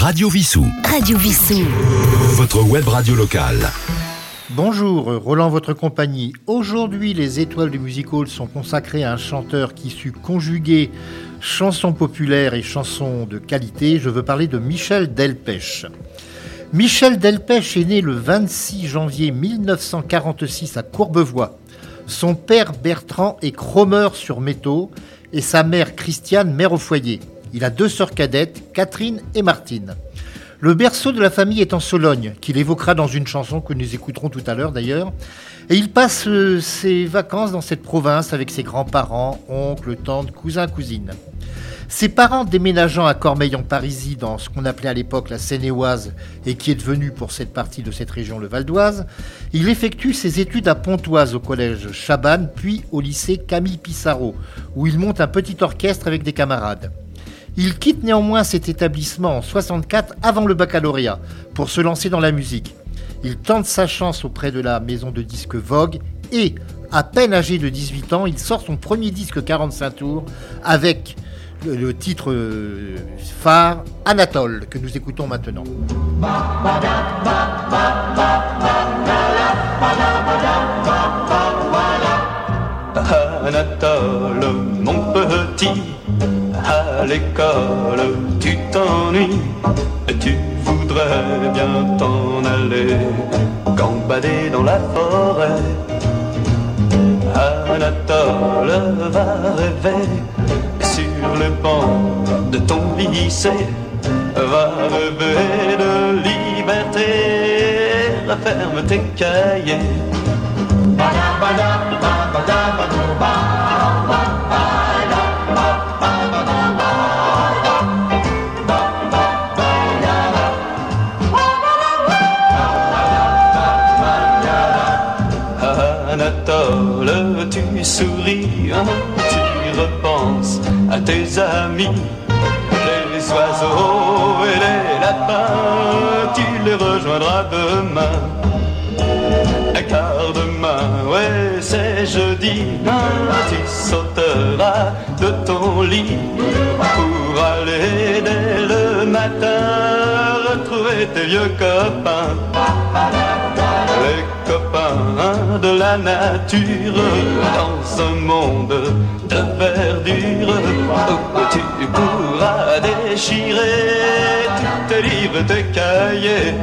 Radio Vissou. Radio Vissou. Votre web radio locale. Bonjour, Roland, votre compagnie. Aujourd'hui, les étoiles du music hall sont consacrées à un chanteur qui sut conjuguer chansons populaires et chansons de qualité. Je veux parler de Michel Delpech. Michel Delpech est né le 26 janvier 1946 à Courbevoie. Son père Bertrand est chromeur sur métaux et sa mère Christiane, mère au foyer. Il a deux sœurs cadettes, Catherine et Martine. Le berceau de la famille est en Sologne, qu'il évoquera dans une chanson que nous écouterons tout à l'heure d'ailleurs. Et il passe euh, ses vacances dans cette province avec ses grands-parents, oncles, tantes, cousins, cousines. Ses parents déménageant à Cormeil-en-Parisis dans ce qu'on appelait à l'époque la Seine-et-Oise et qui est devenu pour cette partie de cette région le Val d'Oise, il effectue ses études à Pontoise au collège Chabannes puis au lycée Camille Pissarro où il monte un petit orchestre avec des camarades. Il quitte néanmoins cet établissement en 64 avant le baccalauréat pour se lancer dans la musique. Il tente sa chance auprès de la maison de disques Vogue et, à peine âgé de 18 ans, il sort son premier disque 45 tours avec le, titre euh, phare Anatole que nous écoutons maintenant. Anatole, mon petit, à l'école tu t'ennuies, tu voudrais bien t'en aller, gambader dans la forêt. Anatole va rêver sur le banc de ton lycée, va rêver de liberté, referme tes cahiers. Anatole, tu souris, hein, tu repenses à tes amis, les oiseaux et les lapins, tu les rejoindras demain. Jeudi, tu sauteras de ton lit pour aller dès le matin retrouver tes vieux copains. Les copains de la nature dans un monde de verdure où tu pourras déchirer tous tes livres, tes cahiers.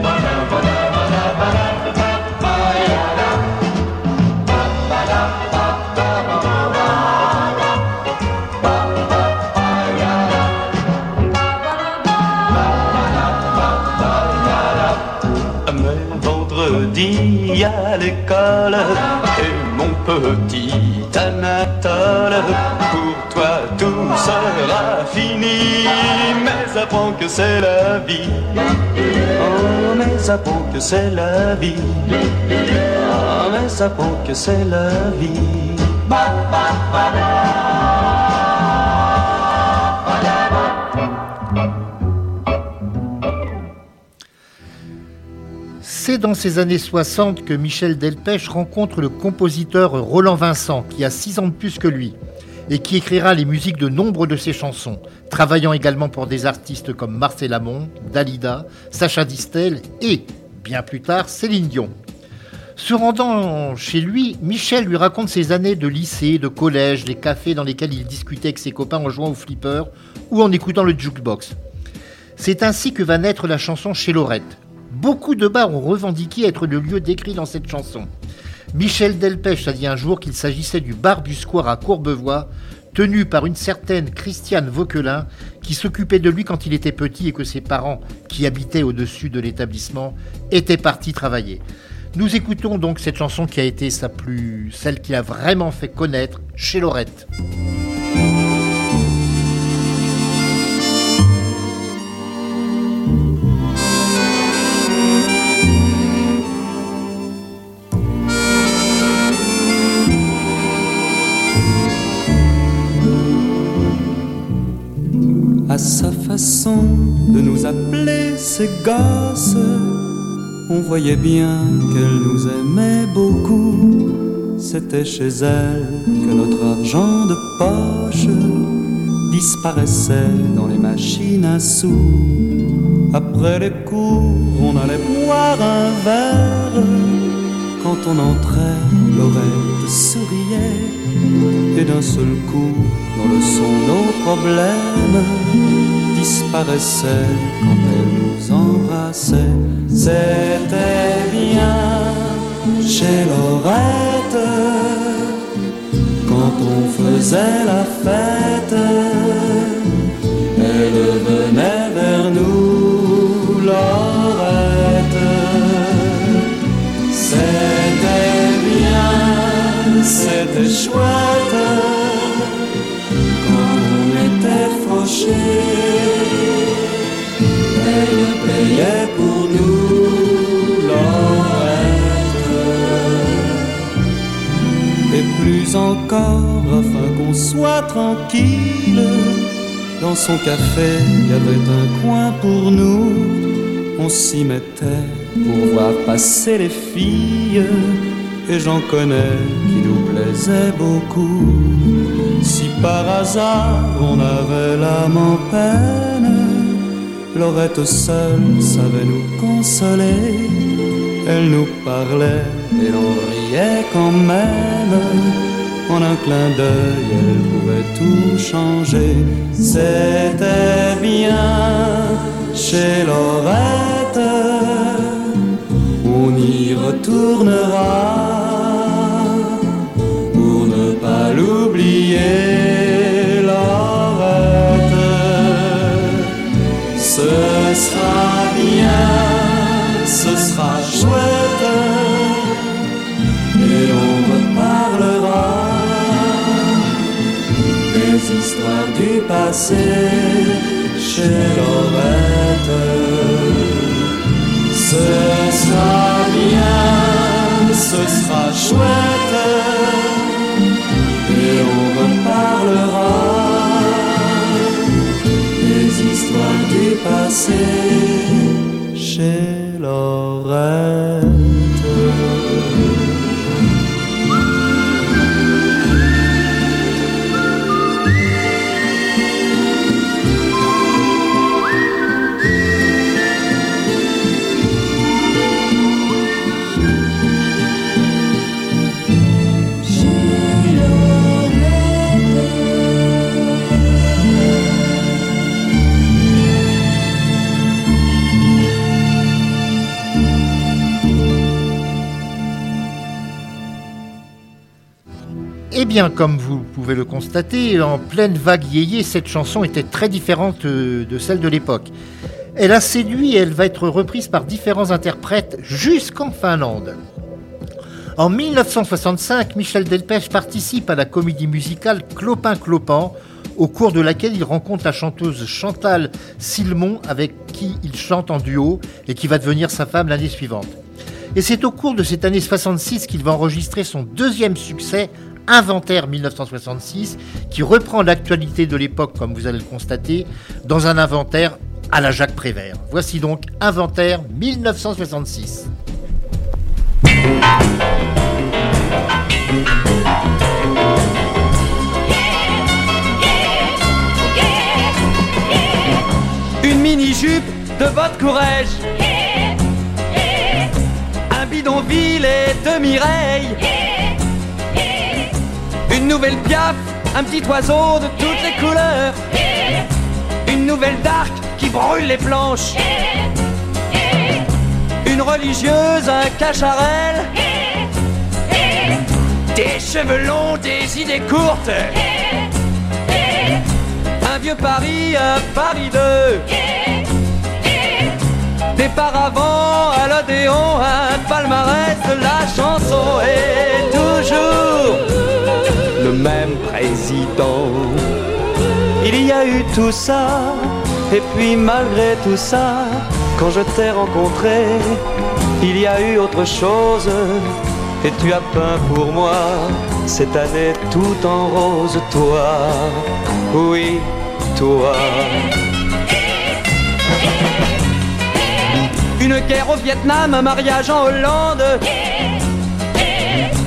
Vendredi à l'école et mon petit Anatole, pour toi tout sera fini, mais apprends que c'est la vie. Oh, mais apprends que c'est la vie. Oh, mais apprends que c'est la vie. C'est dans ces années 60 que Michel Delpech rencontre le compositeur Roland Vincent, qui a 6 ans de plus que lui, et qui écrira les musiques de nombre de ses chansons, travaillant également pour des artistes comme Marcel Amont, Dalida, Sacha Distel et, bien plus tard, Céline Dion. Se rendant chez lui, Michel lui raconte ses années de lycée, de collège, les cafés dans lesquels il discutait avec ses copains en jouant au flipper ou en écoutant le jukebox. C'est ainsi que va naître la chanson Chez Lorette. Beaucoup de bars ont revendiqué être le lieu décrit dans cette chanson. Michel Delpech a dit un jour qu'il s'agissait du bar du square à Courbevoie, tenu par une certaine Christiane Vauquelin, qui s'occupait de lui quand il était petit et que ses parents, qui habitaient au-dessus de l'établissement, étaient partis travailler. Nous écoutons donc cette chanson qui a été sa plus, celle qui a vraiment fait connaître chez Lorette. De nous appeler ses gosses, on voyait bien qu'elle nous aimait beaucoup. C'était chez elle que notre argent de poche disparaissait dans les machines à sous. Après les cours, on allait boire un verre. Quand on entrait, Lorette souriait. Et d'un seul coup, dans le son, nos problèmes disparaissaient quand elle nous embrassait. C'était bien chez Lorette quand on faisait la fête. Elle venait vers nous, Lorette. C'était bien, c'était chouette Elle payait pour nous. Et plus encore, afin qu'on soit tranquille, dans son café, il y avait un coin pour nous. On s'y mettait pour voir passer les filles. Et j'en connais qui nous plaisaient beaucoup. Par hasard on avait l'âme en peine, Lorette seule savait nous consoler. Elle nous parlait et l'on riait quand même. En un clin d'œil, elle pouvait tout changer. C'était bien chez Lorette. On y retournera l'oublier, Lorette. Ce sera bien, ce sera chouette, et on reparlera des histoires du passé chez Lorette. Ce sera bien, ce sera chouette, passé chez Lorette. Bien, comme vous pouvez le constater, en pleine vague yéyé, cette chanson était très différente euh, de celle de l'époque. Elle a séduit et elle va être reprise par différents interprètes jusqu'en Finlande. En 1965, Michel Delpech participe à la comédie musicale Clopin Clopan, au cours de laquelle il rencontre la chanteuse Chantal Silmon, avec qui il chante en duo et qui va devenir sa femme l'année suivante. Et c'est au cours de cette année 66 qu'il va enregistrer son deuxième succès, Inventaire 1966, qui reprend l'actualité de l'époque, comme vous allez le constater, dans un inventaire à la Jacques Prévert. Voici donc Inventaire 1966. Une mini-jupe de votre courage Un bidonville et de Mireille nouvelle piaf, un petit oiseau de toutes les couleurs. Une nouvelle d'arc qui brûle les planches. Une religieuse, un cacharel Des cheveux longs, des idées courtes. Un vieux Paris, un Paris 2 Des paravents à l'Odéon, un palmarès de la chanson. Et toujours le même président Il y a eu tout ça, et puis malgré tout ça Quand je t'ai rencontré, il y a eu autre chose Et tu as peint pour moi cette année tout en rose, toi Oui, toi. Une guerre au Vietnam, un mariage en Hollande.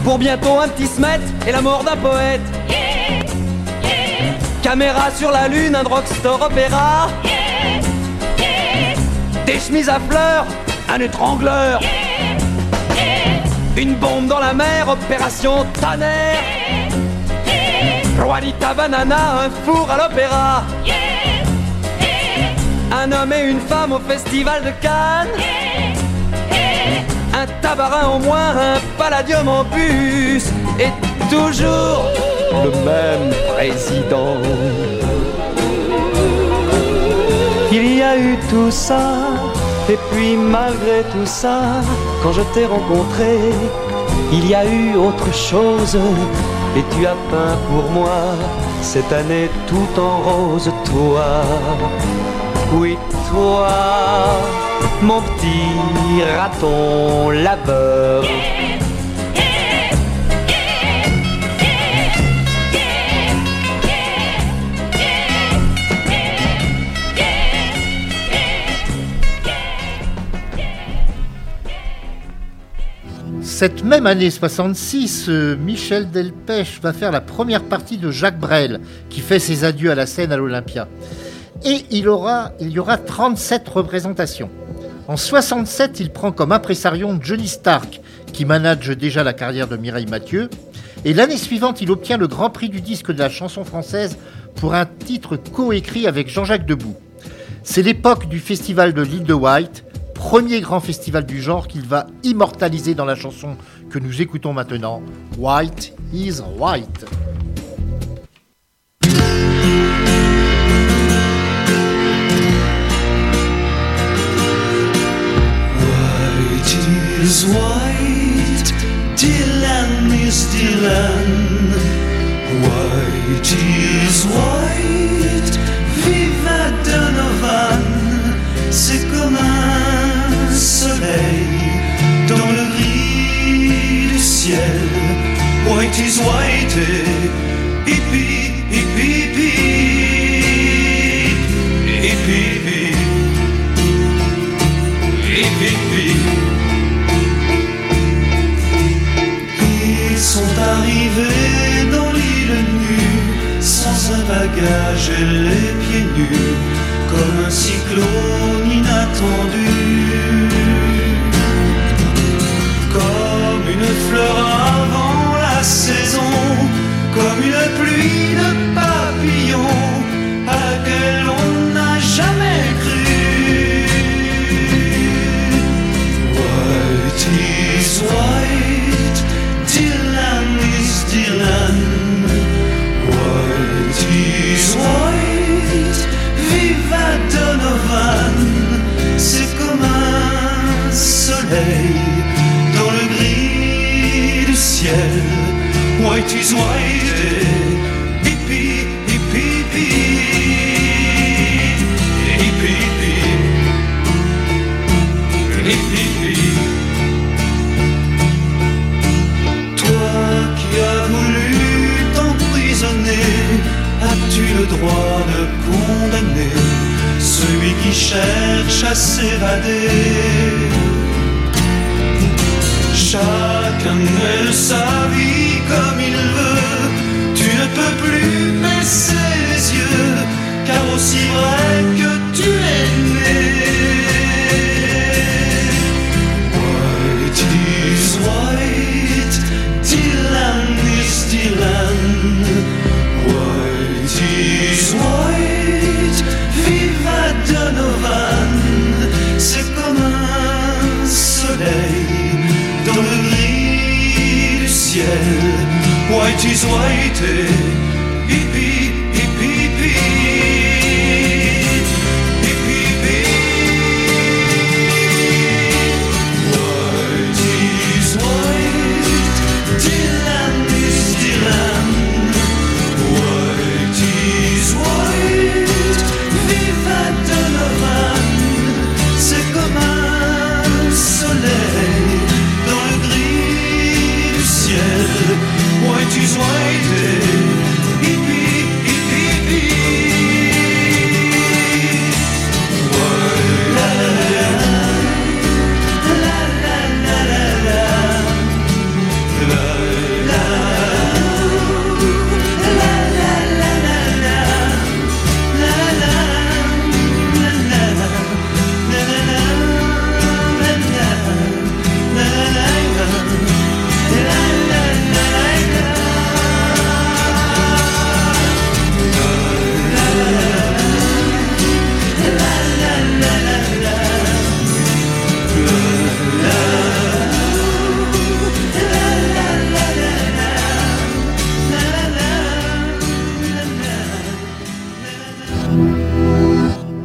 Pour bientôt un petit smet et la mort d'un poète. Caméra sur la lune, un drugstore opéra. des chemises à fleurs, un étrangleur. Une bombe dans la mer, opération tonnerre. Juanita Banana, un four à l'opéra. Un homme et une femme au festival de Cannes. Un tabarin en moins, un palladium en bus. Et toujours le même président. Il y a eu tout ça, et puis malgré tout ça, quand je t'ai rencontré, il y a eu autre chose, et tu as peint pour moi cette année tout en rose, toi. Oui, toi, mon petit raton laveur. Cette même année 66, euh, Michel Delpech va faire la première partie de Jacques Brel, qui fait ses adieux à la scène à l'Olympia. Et il, y aura 37 représentations. En 67, il prend comme impresarion Johnny Stark, qui manage déjà la carrière de Mireille Mathieu. Et l'année suivante, il obtient le Grand Prix du disque de la chanson française pour un titre coécrit avec Jean-Jacques Debout. C'est l'époque du festival de l'île de White, premier grand festival du genre qu'il va immortaliser dans la chanson que nous écoutons maintenant, White is White. White is white, Dylan is Dylan. White is white, viva Donovan. C'est comme un soleil dans le gris du ciel. White is white, eh, hippie, hippie,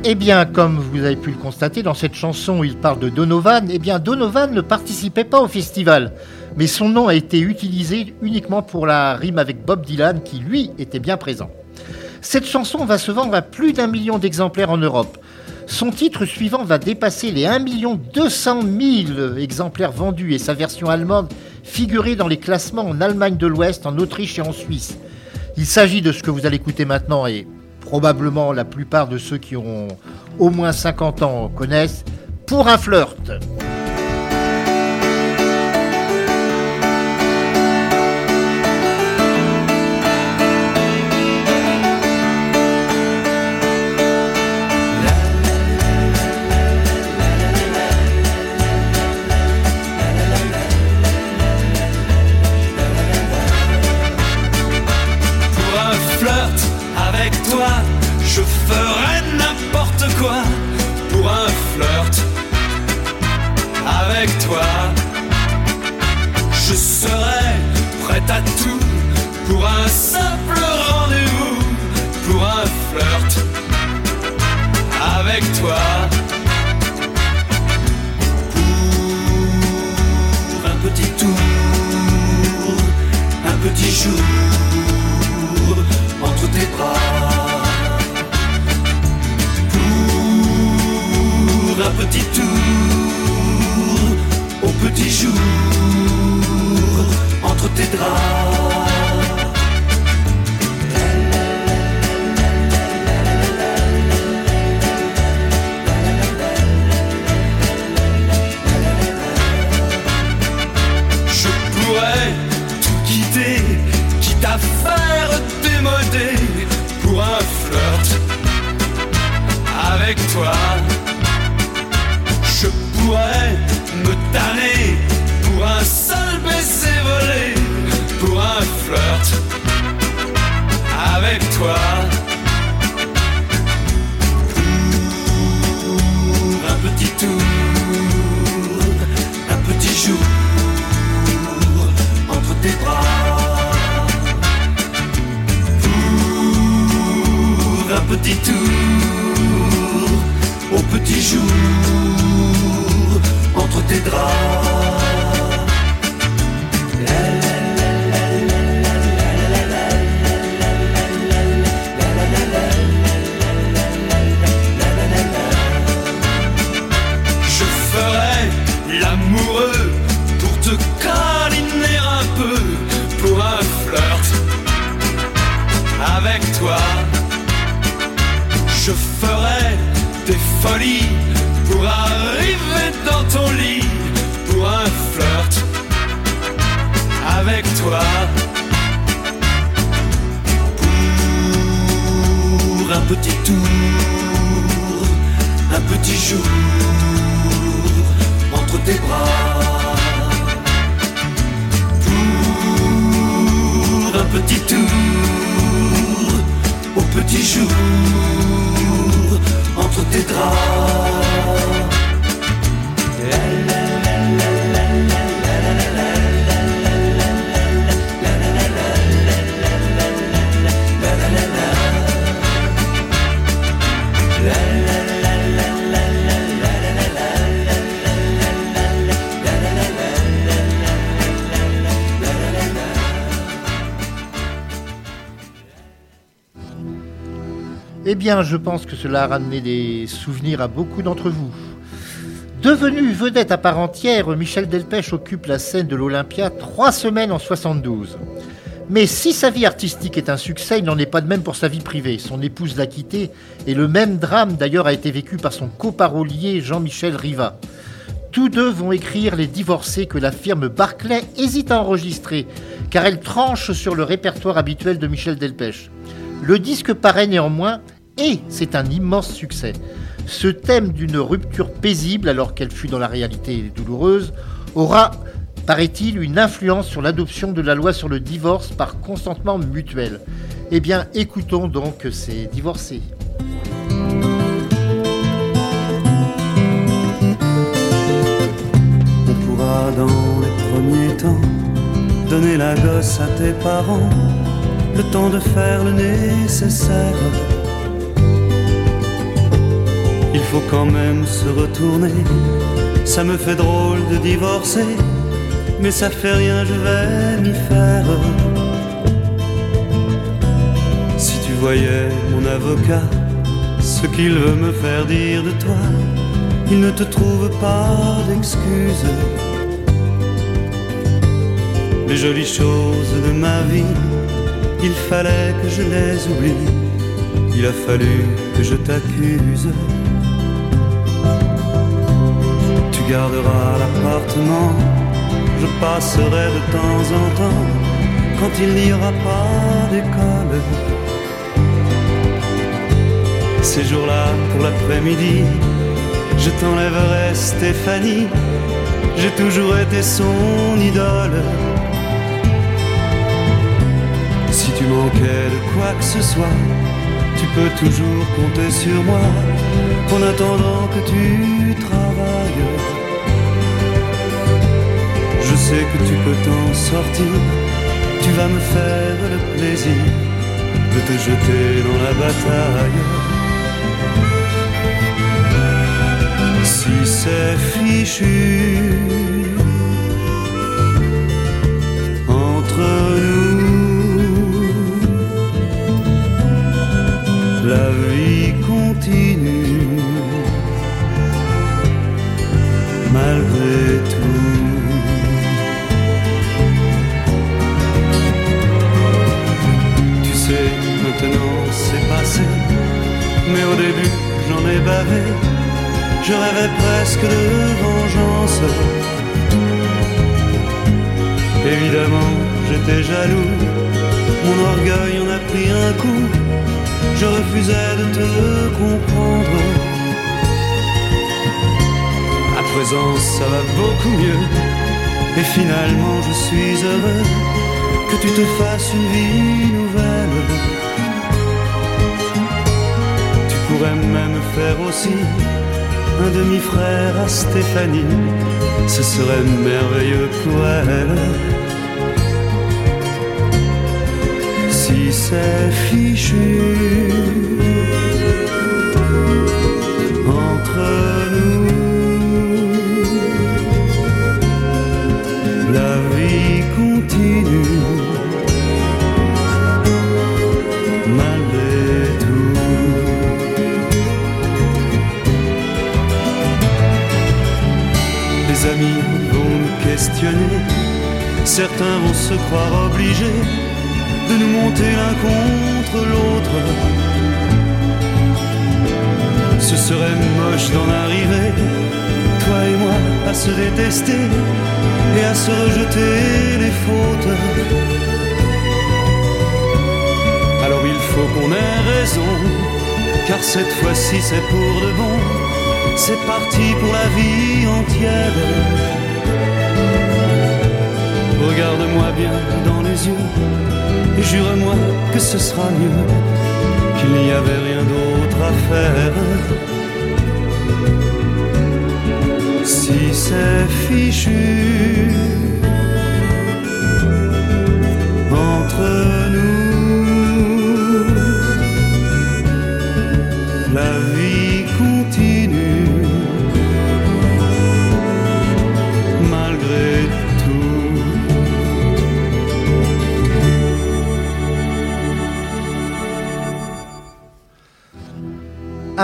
Eh bien, comme vous avez pu le constater, dans cette chanson, il parle de Donovan. Eh bien, Donovan ne participait pas au festival, mais son nom a été utilisé uniquement pour la rime avec Bob Dylan, qui lui était bien présent. Cette chanson va se vendre à plus d'un million d'exemplaires en Europe. Son titre suivant va dépasser les 1 200 000 exemplaires vendus et sa version allemande figurer dans les classements en Allemagne de l'Ouest, en Autriche et en Suisse. Il s'agit de ce que vous allez écouter maintenant et probablement la plupart de ceux qui ont au moins 50 ans connaissent, pour un flirt. Je ferai n'importe quoi pour un flirt avec toi. Je serai prêt à tout pour un simple rendez-vous, pour un flirt avec toi. Pour un petit tour, un petit jour entre tes bras. un petit tour au petit jour entre tes draps. entre tes draps. Eh bien, je pense que cela a ramené des souvenirs à beaucoup d'entre vous. Devenu vedette à part entière, Michel Delpech occupe la scène de l'Olympia trois semaines en 72. Mais si sa vie artistique est un succès, il n'en est pas de même pour sa vie privée. Son épouse l'a quitté et le même drame d'ailleurs a été vécu par son coparolier Jean-Michel Riva. Tous deux vont écrire Les Divorcés que la firme Barclay hésite à enregistrer car elle tranche sur le répertoire habituel de Michel Delpech. Le disque paraît néanmoins et c'est un immense succès. Ce thème d'une rupture paisible, alors qu'elle fut dans la réalité douloureuse, aura, paraît-il, une influence sur l'adoption de la loi sur le divorce par consentement mutuel. Eh bien, écoutons donc ces divorcés. On pourra dans les premiers temps donner la gosse à tes parents, le temps de faire le nécessaire faut quand même se retourner. Ça me fait drôle de divorcer, mais ça fait rien, je vais m'y faire. Si tu voyais mon avocat, ce qu'il veut me faire dire de toi, il ne te trouve pas d'excuses. Les jolies choses de ma vie, il fallait que je les oublie. Il a fallu que je t'accuse. Garderas l'appartement, je passerai de temps en temps quand il n'y aura pas d'école. Ces jours-là, pour l'après-midi, je t'enlèverai Stéphanie, j'ai toujours été son idole. Si tu manquais de quoi que ce soit, tu peux toujours compter sur moi en attendant que tu travailles. Sais que tu peux t'en sortir, tu vas me faire le plaisir de te jeter dans la bataille. Si c'est fichu entre nous, la vie continue malgré Je rêvais presque de vengeance. Évidemment, j'étais jaloux, mon orgueil en a pris un coup. Je refusais de te comprendre. À présent, ça va beaucoup mieux. Et finalement, je suis heureux que tu te fasses une vie nouvelle. Même faire aussi un demi-frère à Stéphanie, ce serait merveilleux pour elle. Si c'est fichu certains vont se croire obligés de nous monter l'un contre l'autre. Ce serait moche d'en arriver, toi et moi, à se détester et à se rejeter les fautes. Alors il faut qu'on ait raison, car cette fois-ci c'est pour de bon. C'est parti pour la vie entière. Regarde-moi bien dans les yeux et jure-moi que ce sera mieux, qu'il n'y avait rien d'autre à faire. Si c'est fichu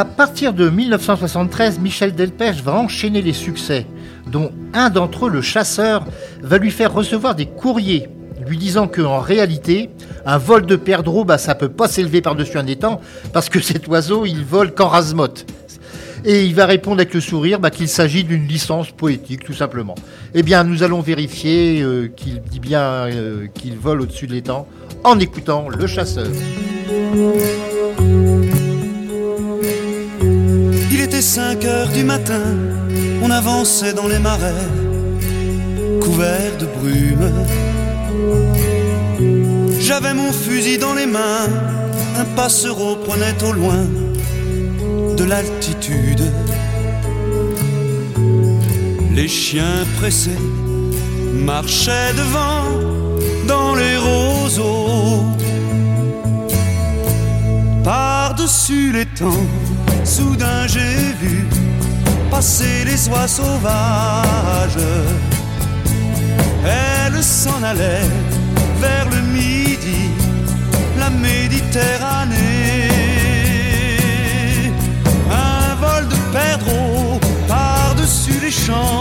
À partir de 1973, Michel Delpech va enchaîner les succès, dont un d'entre eux, le chasseur, va lui faire recevoir des courriers lui disant qu'en réalité, un vol de perdreau, bah, ça peut pas s'élever par-dessus un étang, parce que cet oiseau, il vole qu'en rasemotte. Et il va répondre avec le sourire bah, qu'il s'agit d'une licence poétique, tout simplement. Eh bien, nous allons vérifier euh, qu'il dit bien euh, qu'il vole au-dessus de l'étang en écoutant le chasseur. Il était 5 heures du matin, on avançait dans les marais, couverts de brume. J'avais mon fusil dans les mains, un passereau prenait au loin de l'altitude. Les chiens pressés marchaient devant dans les roseaux. Par-dessus les temps, soudain j'ai vu passer les oies sauvages. Elle s'en allait vers le midi, la Méditerranée. Un vol de perdreaux par-dessus les champs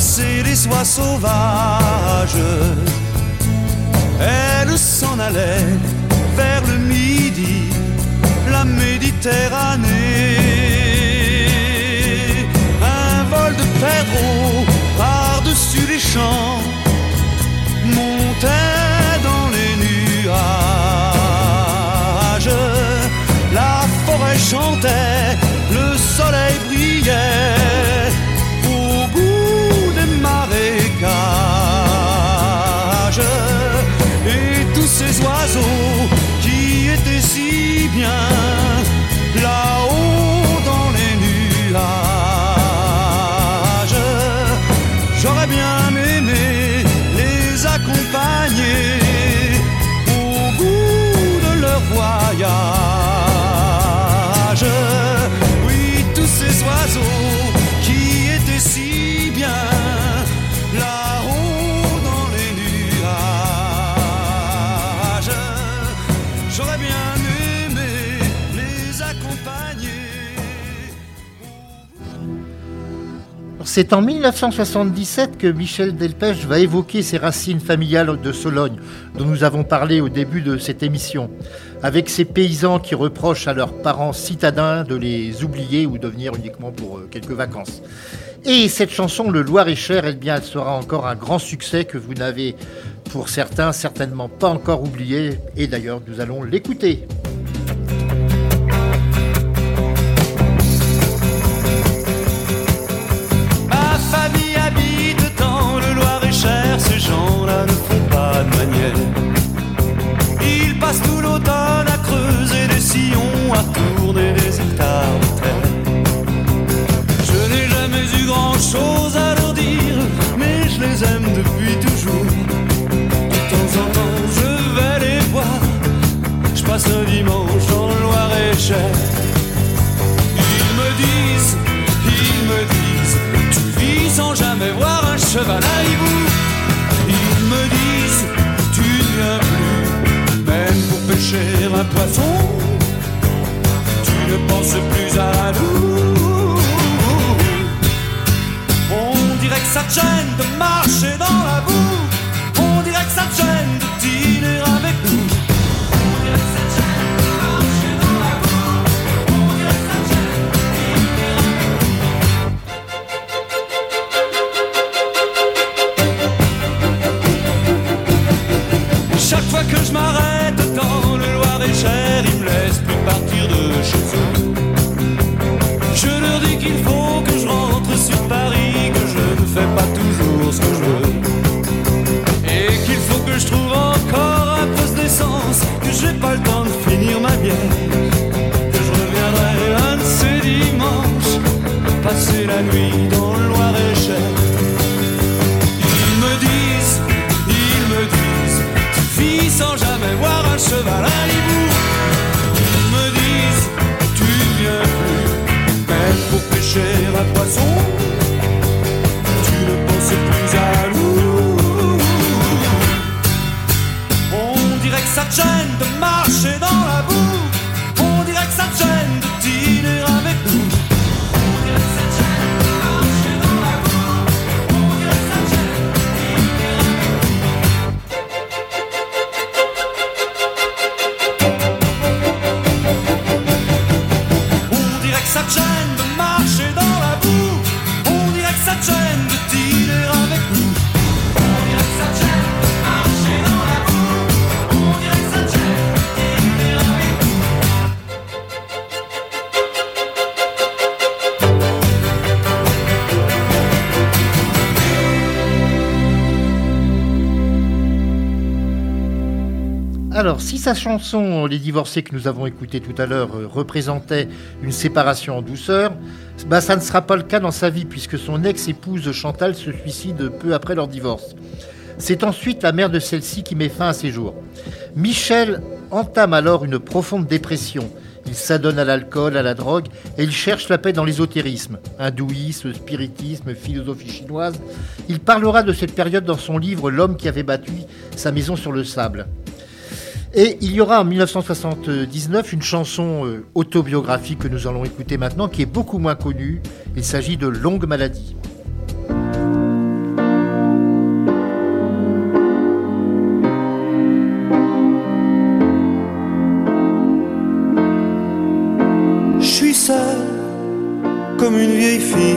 passer les oies sauvages. Elle s'en allait vers le midi, la Méditerranée. Un vol de perdreaux par-dessus les champs montait dans les nuages. La forêt chantait, le soleil brillait bien C'est en 1977 que Michel Delpech va évoquer ses racines familiales de Sologne, dont nous avons parlé au début de cette émission, avec ces paysans qui reprochent à leurs parents citadins de les oublier ou de venir uniquement pour euh, quelques vacances. Et cette chanson, Le Loir-et-Cher, eh bien, elle sera encore un grand succès que vous n'avez, pour certains, certainement pas encore oublié. Et d'ailleurs, nous allons l'écouter. Ces gens-là ne font pas de manière. Ils passent tout l'automne à creuser des sillons, à tourner des hectares de terre. Je n'ai jamais eu grand-chose à leur dire, mais je les aime depuis toujours. De temps en temps, je vais les voir, je passe un dimanche dans le Loir-et-Cher. Ils me disent, ils me disent, tu vis sans jamais voir un cheval à hibou. Poisson. Tu ne penses plus à nous. On dirait que ça te gêne de marcher dans la Alors, si sa chanson Les divorcés que nous avons écoutée tout à l'heure euh, représentait une séparation en douceur, bah, ça ne sera pas le cas dans sa vie puisque son ex-épouse Chantal se suicide peu après leur divorce. C'est ensuite la mère de celle-ci qui met fin à ses jours. Michel entame alors une profonde dépression. Il s'adonne à l'alcool, à la drogue, et il cherche la paix dans l'ésotérisme, hindouisme, spiritisme, philosophie chinoise. Il parlera de cette période dans son livre L'homme qui avait battu sa maison sur le sable. Et il y aura en 1979 une chanson euh, autobiographique que nous allons écouter maintenant, qui est beaucoup moins connue. Il s'agit de Longue maladie. Je suis seul comme une vieille fille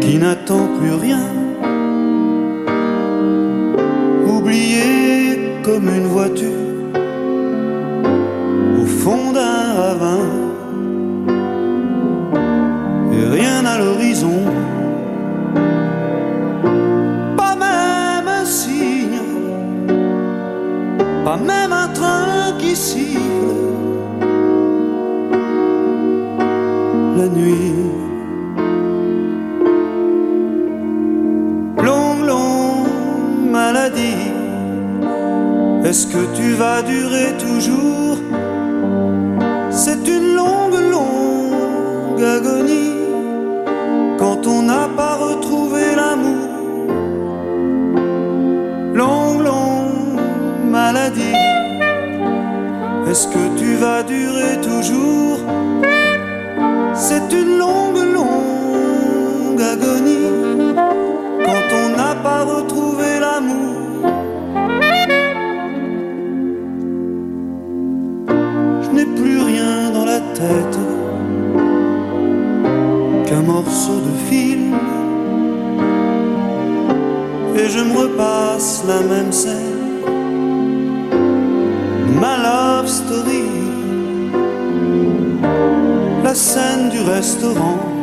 qui n'attend plus rien. Oublié comme une voiture au fond d'un ravin. Et rien à l'horizon. Pas même un signe. Pas même un train qui siffle. La nuit. Longue, longue maladie. Est-ce que tu vas durer toujours? C'est une longue, longue agonie quand on n'a pas retrouvé l'amour. Longue, longue maladie. Est-ce que tu vas durer toujours? C'est une longue, Et je me repasse la même scène, ma love story, la scène du restaurant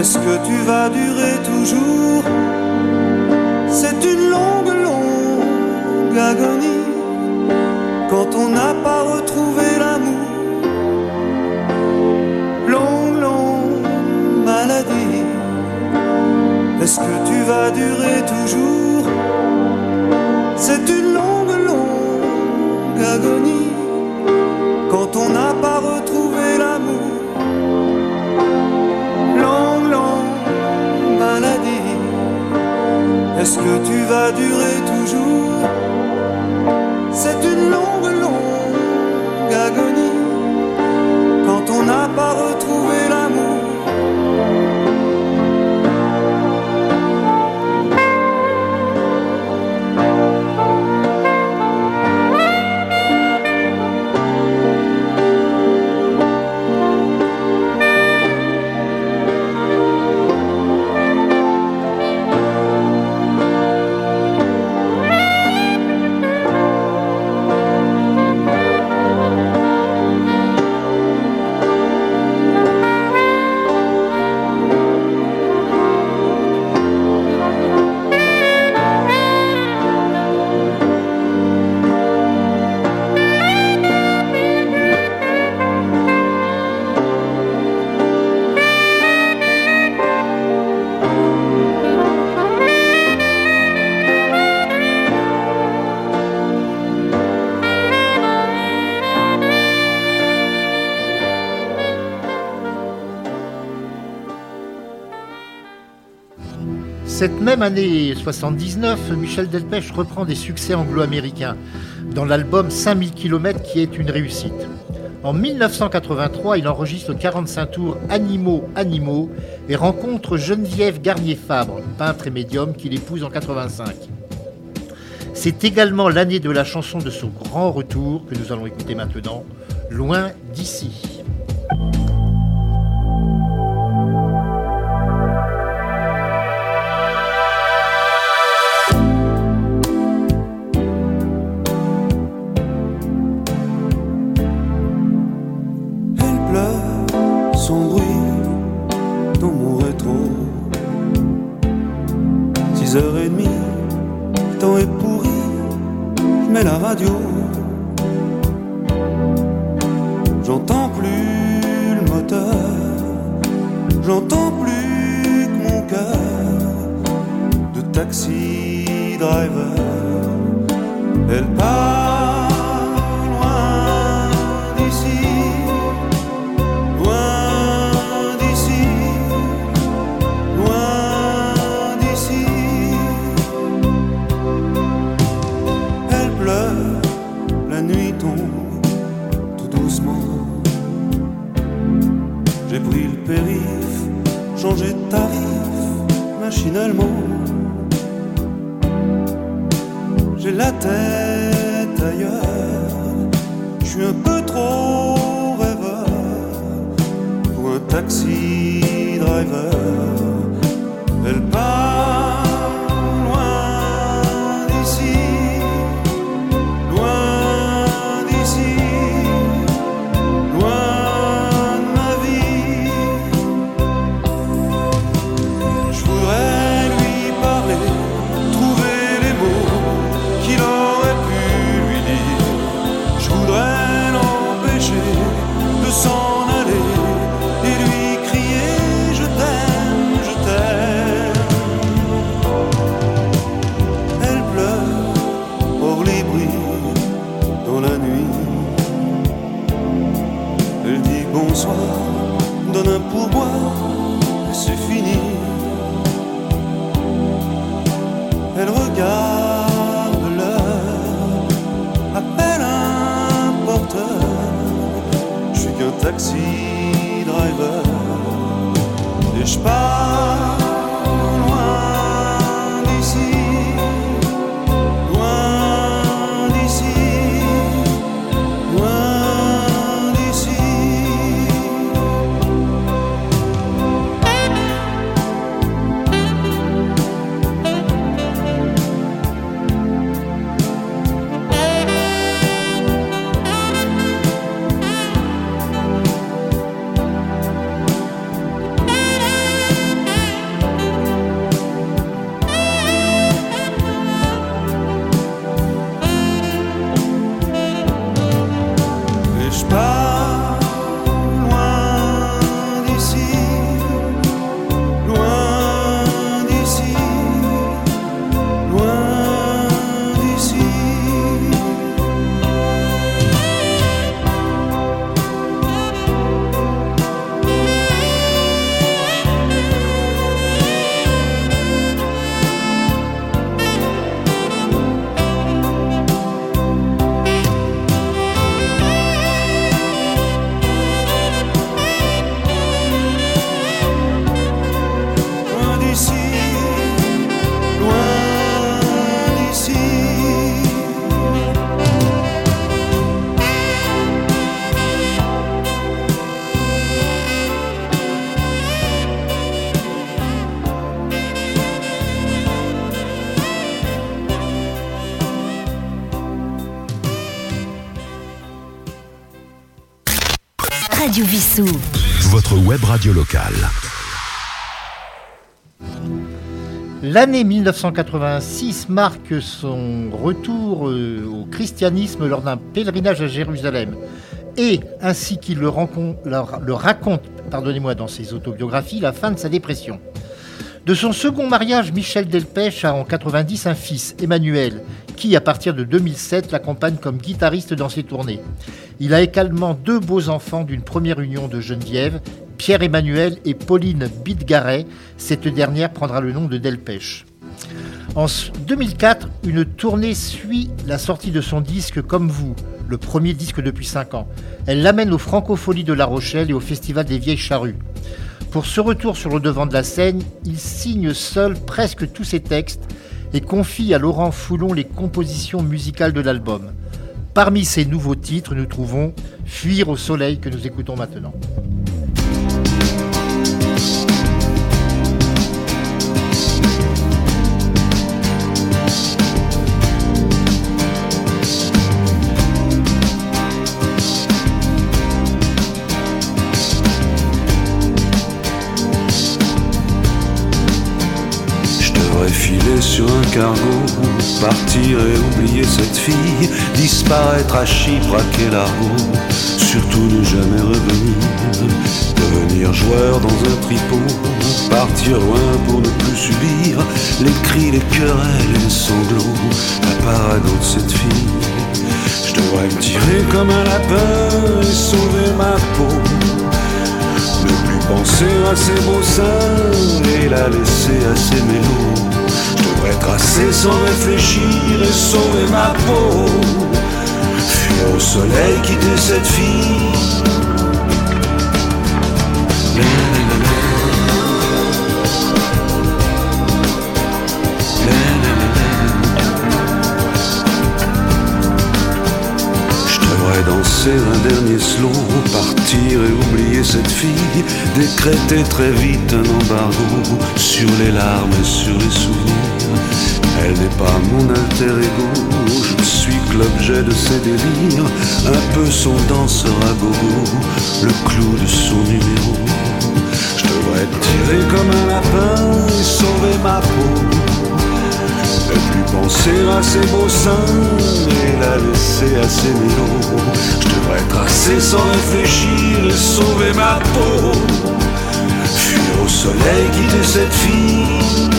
Est-ce que tu vas durer toujours? C'est une longue, longue agonie quand on n'a pas retrouvé l'amour. Longue, longue maladie. Est-ce que tu vas durer toujours? C'est une longue, longue agonie quand on n'a pas Est-ce que tu vas durer toujours Cette même année 79, Michel Delpech reprend des succès anglo-américains dans l'album 5000 km qui est une réussite. En 1983, il enregistre le 45 tours Animaux, Animaux et rencontre Geneviève Garnier-Fabre, peintre et médium, qu'il épouse en 85. C'est également l'année de la chanson de son grand retour que nous allons écouter maintenant, Loin d'ici. Radio locale. L'année 1986 marque son retour euh, au christianisme lors d'un pèlerinage à Jérusalem. Et, ainsi qu'il le, le raconte pardonnez-moi, dans ses autobiographies, la fin de sa dépression. De son second mariage, Michel Delpech a en 90 un fils, Emmanuel, qui, à partir de 2007, l'accompagne comme guitariste dans ses tournées. Il a également deux beaux enfants d'une première union de Geneviève, Pierre-Emmanuel et Pauline Bidgaret. Cette dernière prendra le nom de Delpech. En 2004, une tournée suit la sortie de son disque Comme vous, le premier disque depuis 5 ans. Elle l'amène aux Francopholies de La Rochelle et au Festival des Vieilles Charrues. Pour ce retour sur le devant de la scène, il signe seul presque tous ses textes et confie à Laurent Foulon les compositions musicales de l'album. Parmi ses nouveaux titres, nous trouvons Fuir au soleil que nous écoutons maintenant. Filé sur un cargo, partir et oublier cette fille, disparaître à Chypre, à Kélargo, surtout ne jamais revenir, devenir joueur dans un tripot, partir loin pour ne plus subir les cris, les querelles et les sanglots, la parade de cette fille. Je devrais me tirer comme un lapin et sauver ma peau. Ne plus penser à ses beaux seins et la laisser à ses mélos. Devrais tracer sans réfléchir et sauver ma peau. Fuir au soleil, quitter cette fille. Danser un dernier slow, partir et oublier cette fille, décréter très vite un embargo sur les larmes et sur les souvenirs. Elle n'est pas mon alter ego, je suis que l'objet de ses délires, un peu son danseur à gogo, le clou de son numéro. Je devrais tirer comme un lapin et sauver ma peau ne penser à ses beaux seins et la laisser à ses mélos. Je devrais tracer sans réfléchir et sauver ma peau. Fuir au soleil, quitter cette fille.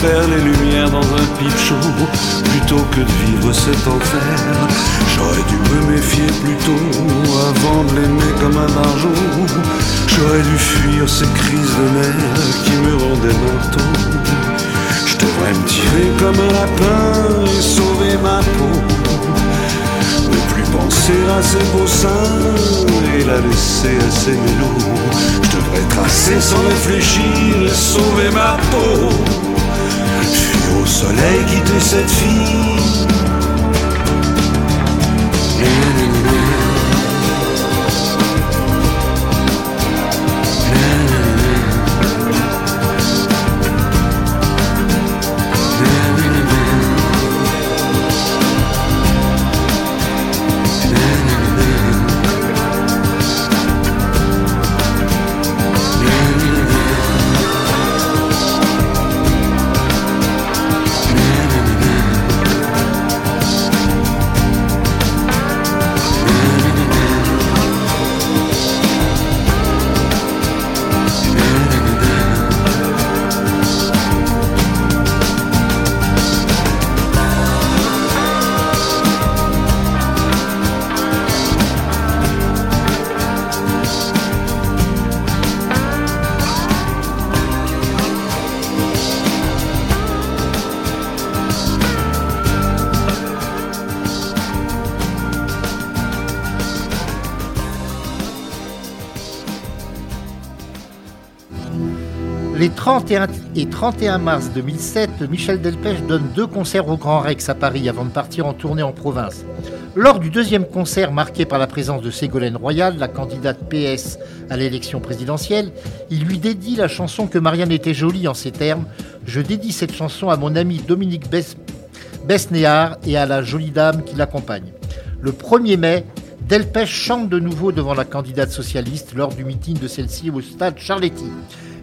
Faire les lumières dans un pipe chaud, plutôt que de vivre cet enfer. J'aurais dû me méfier plus tôt, avant de l'aimer comme un barjot. J'aurais dû fuir ces crises de nerfs qui me rendaient marteau. Je devrais me tirer comme un lapin et sauver ma peau penser à ses beaux seins et la laisser à ses mélos. Je devrais tracer sans réfléchir et sauver ma peau. Soleil, quitter cette fille. 31 et 31 mars 2007, Michel Delpech donne deux concerts au Grand Rex à Paris avant de partir en tournée en province. Lors du deuxième concert marqué par la présence de Ségolène Royal, la candidate PS à l'élection présidentielle, il lui dédie la chanson que Marianne était jolie en ces termes. Je dédie cette chanson à mon ami Dominique Besnéard et à la jolie dame qui l'accompagne. Le 1er mai, Delpech chante de nouveau devant la candidate socialiste lors du meeting de celle-ci au stade Charletti.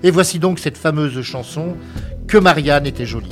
Et voici donc cette fameuse chanson Que Marianne était jolie.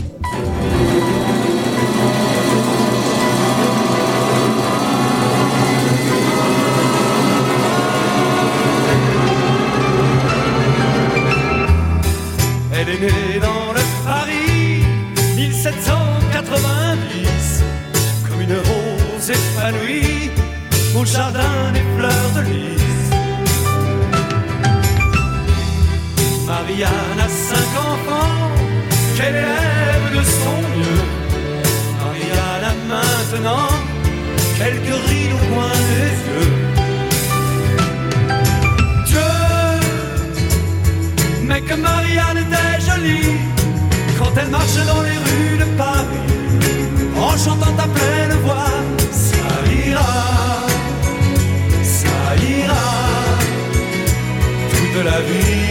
Elle marche dans les rues de Paris en chantant à pleine voix. Ça ira, ça ira, toute la vie.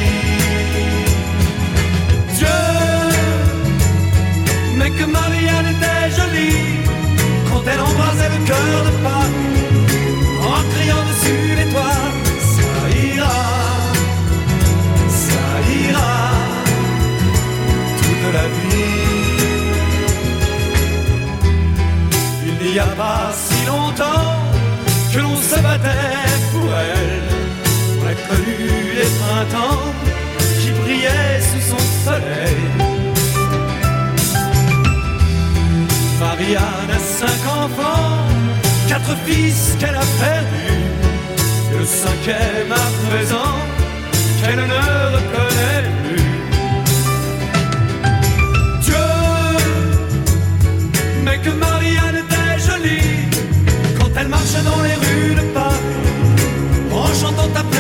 Pas si longtemps que l'on se battait pour elle. On a connu les printemps qui brillaient sous son soleil. Marianne a cinq enfants, quatre fils qu'elle a perdus, et le cinquième à présent qu'elle ne reconnaît plus. Que Marianne quand elle marchait dans les rues de Paris, en chantant à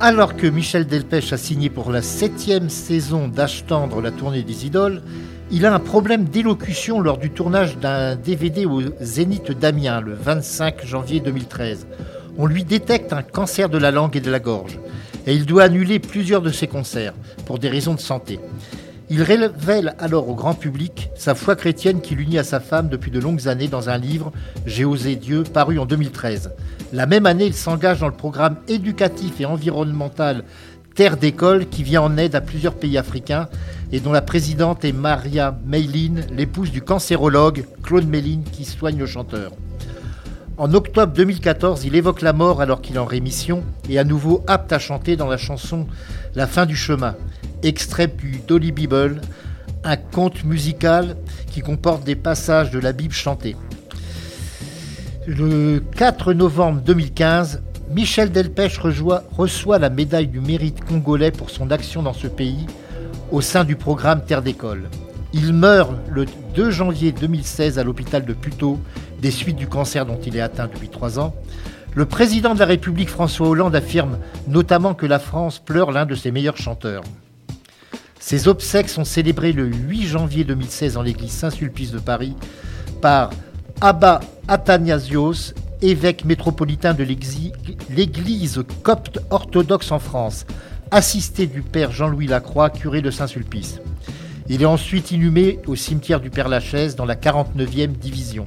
Alors que Michel Delpech a signé pour la septième saison d'Âge tendre la tournée des idoles, il a un problème d'élocution lors du tournage d'un DVD au Zénith d'Amiens le 25 janvier 2013. On lui détecte un cancer de la langue et de la gorge et il doit annuler plusieurs de ses concerts pour des raisons de santé. Il révèle alors au grand public sa foi chrétienne qui l'unit à sa femme depuis de longues années dans un livre, J'ai osé Dieu, paru en 2013. La même année, il s'engage dans le programme éducatif et environnemental Terre d'école qui vient en aide à plusieurs pays africains et dont la présidente est Maria Meilin, l'épouse du cancérologue Claude Meilin qui soigne le chanteur. En octobre 2014, il évoque la mort alors qu'il est en rémission et à nouveau apte à chanter dans la chanson La fin du chemin, extrait du Dolly Bible, un conte musical qui comporte des passages de la Bible chantée. Le 4 novembre 2015, Michel Delpech reçoit la médaille du mérite congolais pour son action dans ce pays au sein du programme Terre d'école. Il meurt le 2 janvier 2016 à l'hôpital de Puteaux des suites du cancer dont il est atteint depuis trois ans. Le président de la République François Hollande affirme notamment que la France pleure l'un de ses meilleurs chanteurs. Ses obsèques sont célébrées le 8 janvier 2016 en l'église Saint-Sulpice de Paris par Abba Athanasios, évêque métropolitain de l'église copte orthodoxe en France, assisté du père Jean-Louis Lacroix, curé de Saint-Sulpice. Il est ensuite inhumé au cimetière du Père Lachaise dans la 49e division.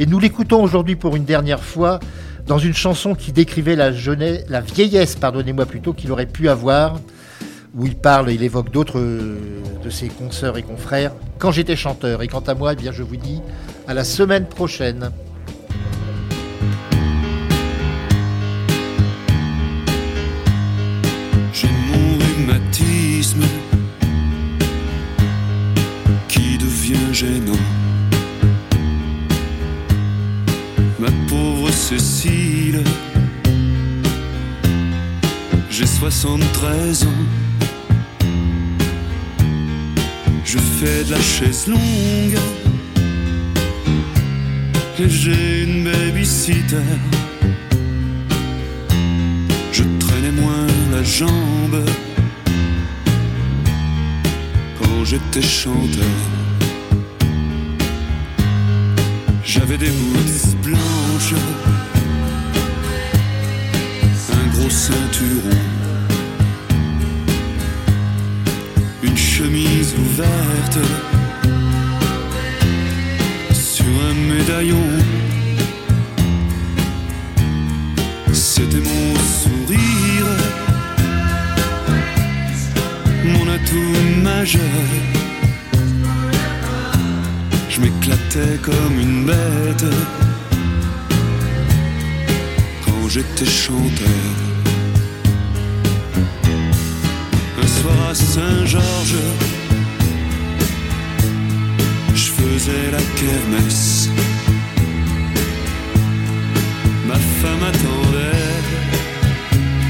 Et nous l'écoutons aujourd'hui pour une dernière fois dans une chanson qui décrivait la, jeunesse, la vieillesse, pardonnez-moi plutôt, qu'il aurait pu avoir, où il parle, il évoque d'autres euh, de ses consoeurs et confrères, quand j'étais chanteur. Et quant à moi, eh bien, je vous dis à la semaine prochaine. J'ai mon rhumatisme qui devient gênant. Ma pauvre Cécile, j'ai 73 ans. Je fais de la chaise longue et j'ai une babysitter. Je traînais moins la jambe quand j'étais chanteur. J'avais des boots blanches, un gros ceinturon. Chemise ouverte sur un médaillon. C'était mon sourire, mon atout majeur. Je m'éclatais comme une bête quand j'étais chanteur. Saint-Georges, je faisais la kermesse. Ma femme attendait,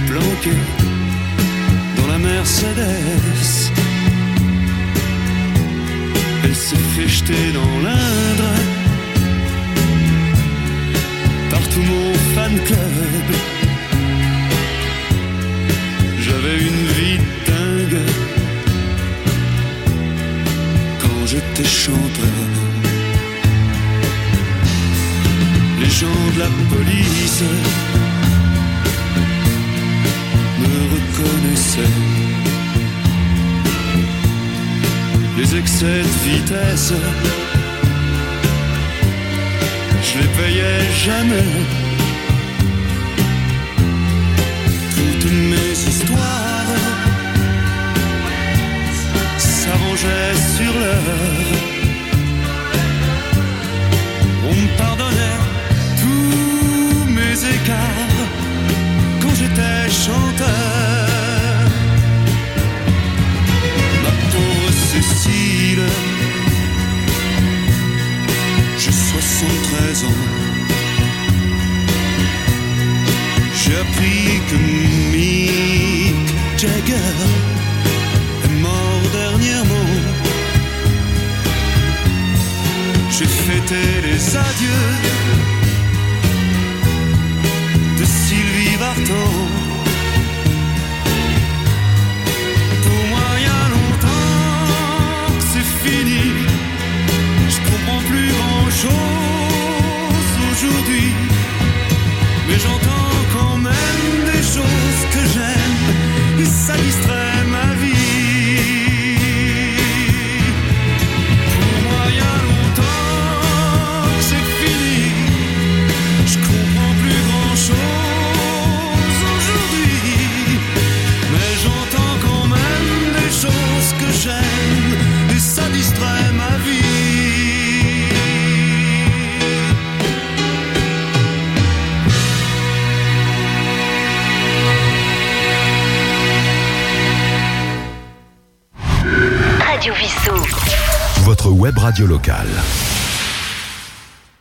planquée dans la Mercedes. Elle s'est fait jeter dans l'Indre par tout mon fan club. J'avais une vie quand j'étais chanteur. Les gens de la police me reconnaissaient. Les excès de vitesse, je les payais jamais. Toutes mes histoires sur l'heure. On me pardonnait tous mes écarts quand j'étais chanteur. Ma pauvre Cécile, j'ai 73 ans. J'ai appris que Mick Jagger J'ai fêté les adieux de Sylvie Vartan. Pour moi, il y a longtemps que c'est fini. Je comprends plus grand chose aujourd'hui. Mais j'entends quand même des choses que j'aime. Et ça distrait ma vie. Radio locale.